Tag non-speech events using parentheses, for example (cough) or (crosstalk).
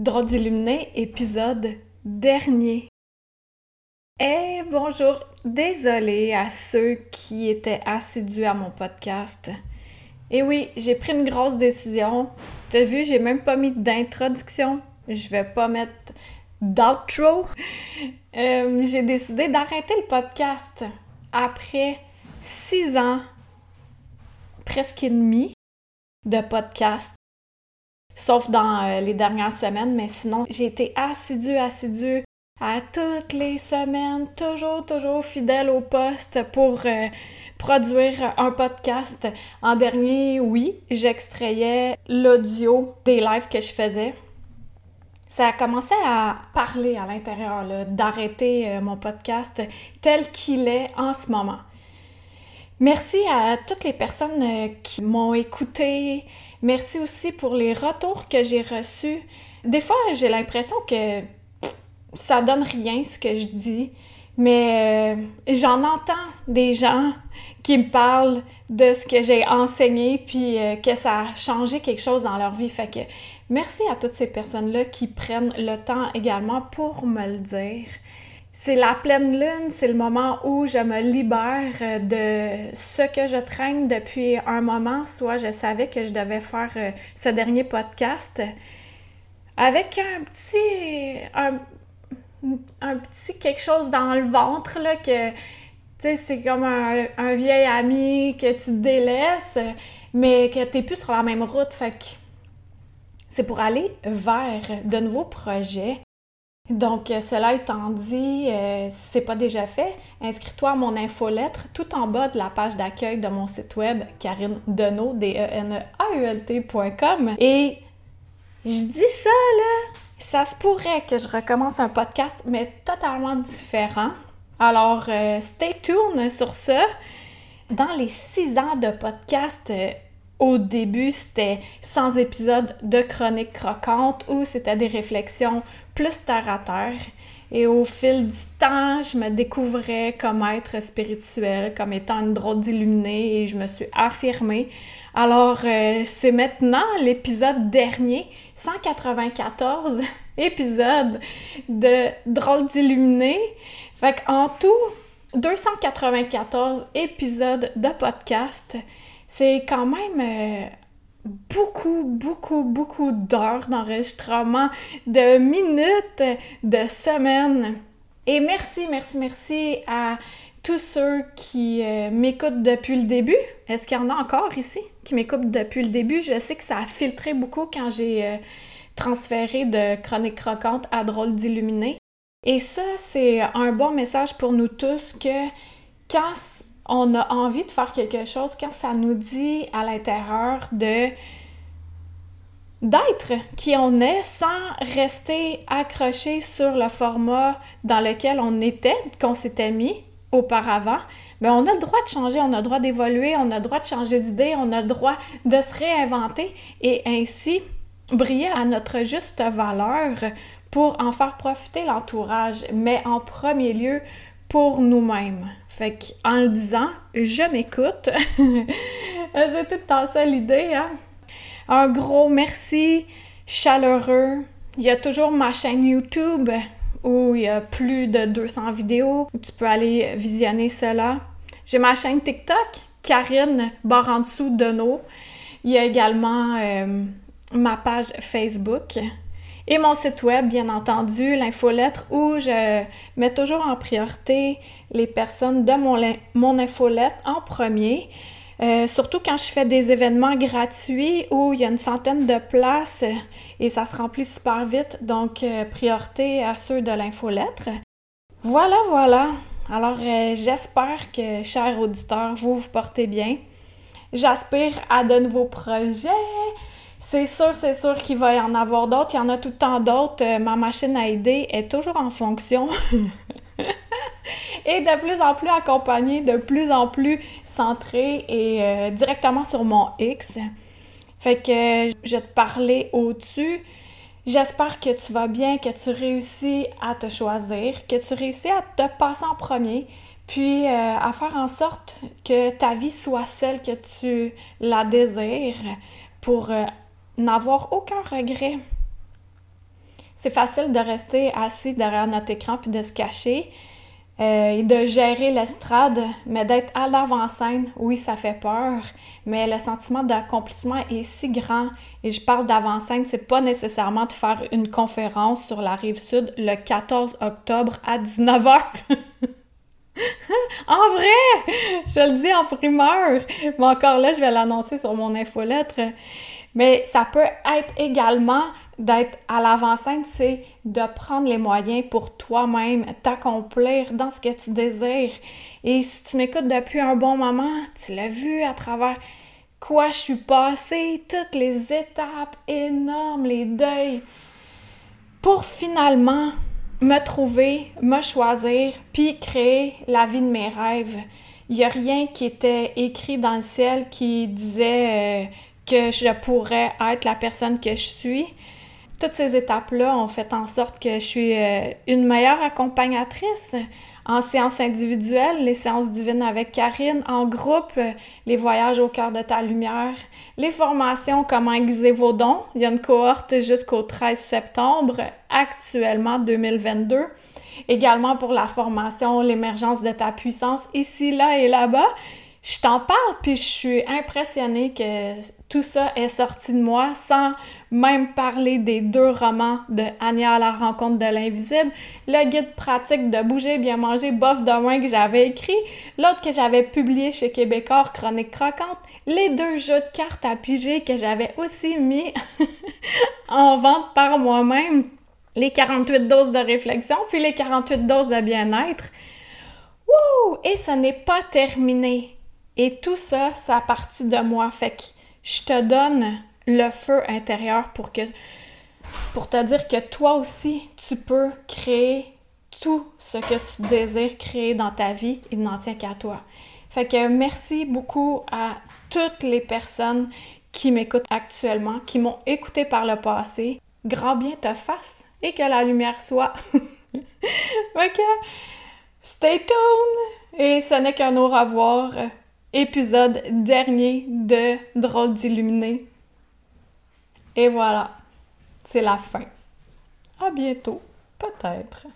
Drôle d'illuminé, épisode dernier. Eh bonjour, désolée à ceux qui étaient assidus à mon podcast. Et oui, j'ai pris une grosse décision. T'as vu, j'ai même pas mis d'introduction. Je vais pas mettre d'outro. Euh, j'ai décidé d'arrêter le podcast après six ans, presque et demi, de podcast. Sauf dans euh, les dernières semaines, mais sinon, j'ai été assidue, assidue à toutes les semaines, toujours, toujours fidèle au poste pour euh, produire un podcast. En dernier, oui, j'extrayais l'audio des lives que je faisais. Ça a commencé à parler à l'intérieur, d'arrêter euh, mon podcast tel qu'il est en ce moment. Merci à toutes les personnes euh, qui m'ont écouté. Merci aussi pour les retours que j'ai reçus. Des fois, j'ai l'impression que ça donne rien ce que je dis, mais euh, j'en entends des gens qui me parlent de ce que j'ai enseigné puis euh, que ça a changé quelque chose dans leur vie. Fait que merci à toutes ces personnes-là qui prennent le temps également pour me le dire. C'est la pleine lune, c'est le moment où je me libère de ce que je traîne depuis un moment, soit je savais que je devais faire euh, ce dernier podcast avec un petit, un petit quelque chose dans le ventre, là, que, tu sais, c'est comme un, vieil ami que tu délaisses, mais que t'es plus sur la même route. Fait que c'est pour aller vers de nouveaux projets. Donc, cela étant dit, euh, si c'est pas déjà fait, inscris-toi à mon infolettre tout en bas de la page d'accueil de mon site web, Karine Deneau, d e Et je dis ça, là, ça se pourrait que je recommence un podcast, mais totalement différent. Alors, euh, stay tuned sur ça. Dans les six ans de podcast, euh, au début, c'était sans épisode de chronique croquante ou c'était des réflexions plus terre à terre. Et au fil du temps, je me découvrais comme être spirituel, comme étant une drôle d'illuminée et je me suis affirmée. Alors, euh, c'est maintenant l'épisode dernier, 194 (laughs) épisodes de drôle d'illuminée. Fait qu'en tout, 294 épisodes de podcast. C'est quand même euh, beaucoup, beaucoup, beaucoup d'heures d'enregistrement, de minutes, de semaines. Et merci, merci, merci à tous ceux qui euh, m'écoutent depuis le début. Est-ce qu'il y en a encore ici qui m'écoutent depuis le début? Je sais que ça a filtré beaucoup quand j'ai euh, transféré de Chronique Croquante à Drôle d'Illuminé. Et ça, c'est un bon message pour nous tous que quand on a envie de faire quelque chose, quand ça nous dit à l'intérieur d'être qui on est sans rester accroché sur le format dans lequel on était, qu'on s'était mis auparavant, mais on a le droit de changer, on a le droit d'évoluer, on a le droit de changer d'idée, on a le droit de se réinventer et ainsi briller à notre juste valeur pour en faire profiter l'entourage, mais en premier lieu pour nous-mêmes. Fait qu'en le disant, je m'écoute. C'est tout le temps ça l'idée, hein? Un gros merci chaleureux. Il y a toujours ma chaîne YouTube où il y a plus de 200 vidéos où tu peux aller visionner cela. J'ai ma chaîne TikTok, Karine barre en dessous de nos. Il y a également euh, ma page Facebook et mon site web, bien entendu, l'infolettre, où je mets toujours en priorité les personnes de mon, mon infolettre en premier. Euh, surtout quand je fais des événements gratuits où il y a une centaine de places et ça se remplit super vite, donc euh, priorité à ceux de l'infolettre. Voilà, voilà. Alors euh, j'espère que, chers auditeurs, vous vous portez bien. J'aspire à de nouveaux projets, c'est sûr, c'est sûr qu'il va y en avoir d'autres. Il y en a tout le temps d'autres. Euh, ma machine à aider est toujours en fonction. (laughs) et de plus en plus accompagnée, de plus en plus centrée et euh, directement sur mon X. Fait que je vais te parler au-dessus. J'espère que tu vas bien, que tu réussis à te choisir, que tu réussis à te passer en premier, puis euh, à faire en sorte que ta vie soit celle que tu la désires pour n'avoir aucun regret. c'est facile de rester assis derrière notre écran puis de se cacher euh, et de gérer l'estrade, mais d'être à l'avant-scène, oui, ça fait peur, mais le sentiment d'accomplissement est si grand. Et je parle d'avant-scène, c'est pas nécessairement de faire une conférence sur la rive sud le 14 octobre à 19h. (laughs) (laughs) en vrai! Je le dis en primeur! Mais encore là, je vais l'annoncer sur mon infolettre. Mais ça peut être également d'être à l'avant-scène, c'est de prendre les moyens pour toi-même t'accomplir dans ce que tu désires. Et si tu m'écoutes depuis un bon moment, tu l'as vu à travers quoi je suis passée, toutes les étapes énormes, les deuils, pour finalement me trouver, me choisir, puis créer la vie de mes rêves. Il n'y a rien qui était écrit dans le ciel qui disait euh, que je pourrais être la personne que je suis. Toutes ces étapes-là ont fait en sorte que je suis euh, une meilleure accompagnatrice en séances individuelles, les séances divines avec Karine, en groupe, les voyages au cœur de ta lumière, les formations Comment aiguiser vos dons. Il y a une cohorte jusqu'au 13 septembre, actuellement 2022. Également pour la formation L'émergence de ta puissance, ici, là et là-bas. Je t'en parle, puis je suis impressionnée que tout ça est sorti de moi sans même parler des deux romans de Anya à la rencontre de l'invisible, le guide pratique de bouger, bien manger, bof de moins que j'avais écrit, l'autre que j'avais publié chez Québécois, Chronique croquante, les deux jeux de cartes à piger que j'avais aussi mis (laughs) en vente par moi-même, les 48 doses de réflexion, puis les 48 doses de bien-être. Wouh! Et ce n'est pas terminé. Et tout ça, ça a parti de moi. Fait que je te donne le feu intérieur pour te dire que toi aussi, tu peux créer tout ce que tu désires créer dans ta vie, il n'en tient qu'à toi. Fait que merci beaucoup à toutes les personnes qui m'écoutent actuellement, qui m'ont écouté par le passé. Grand bien te fasse et que la lumière soit. (laughs) ok? Stay tuned! Et ce n'est qu'un au revoir épisode dernier de Drôle d'illuminé. Et voilà, c'est la fin. À bientôt, peut-être.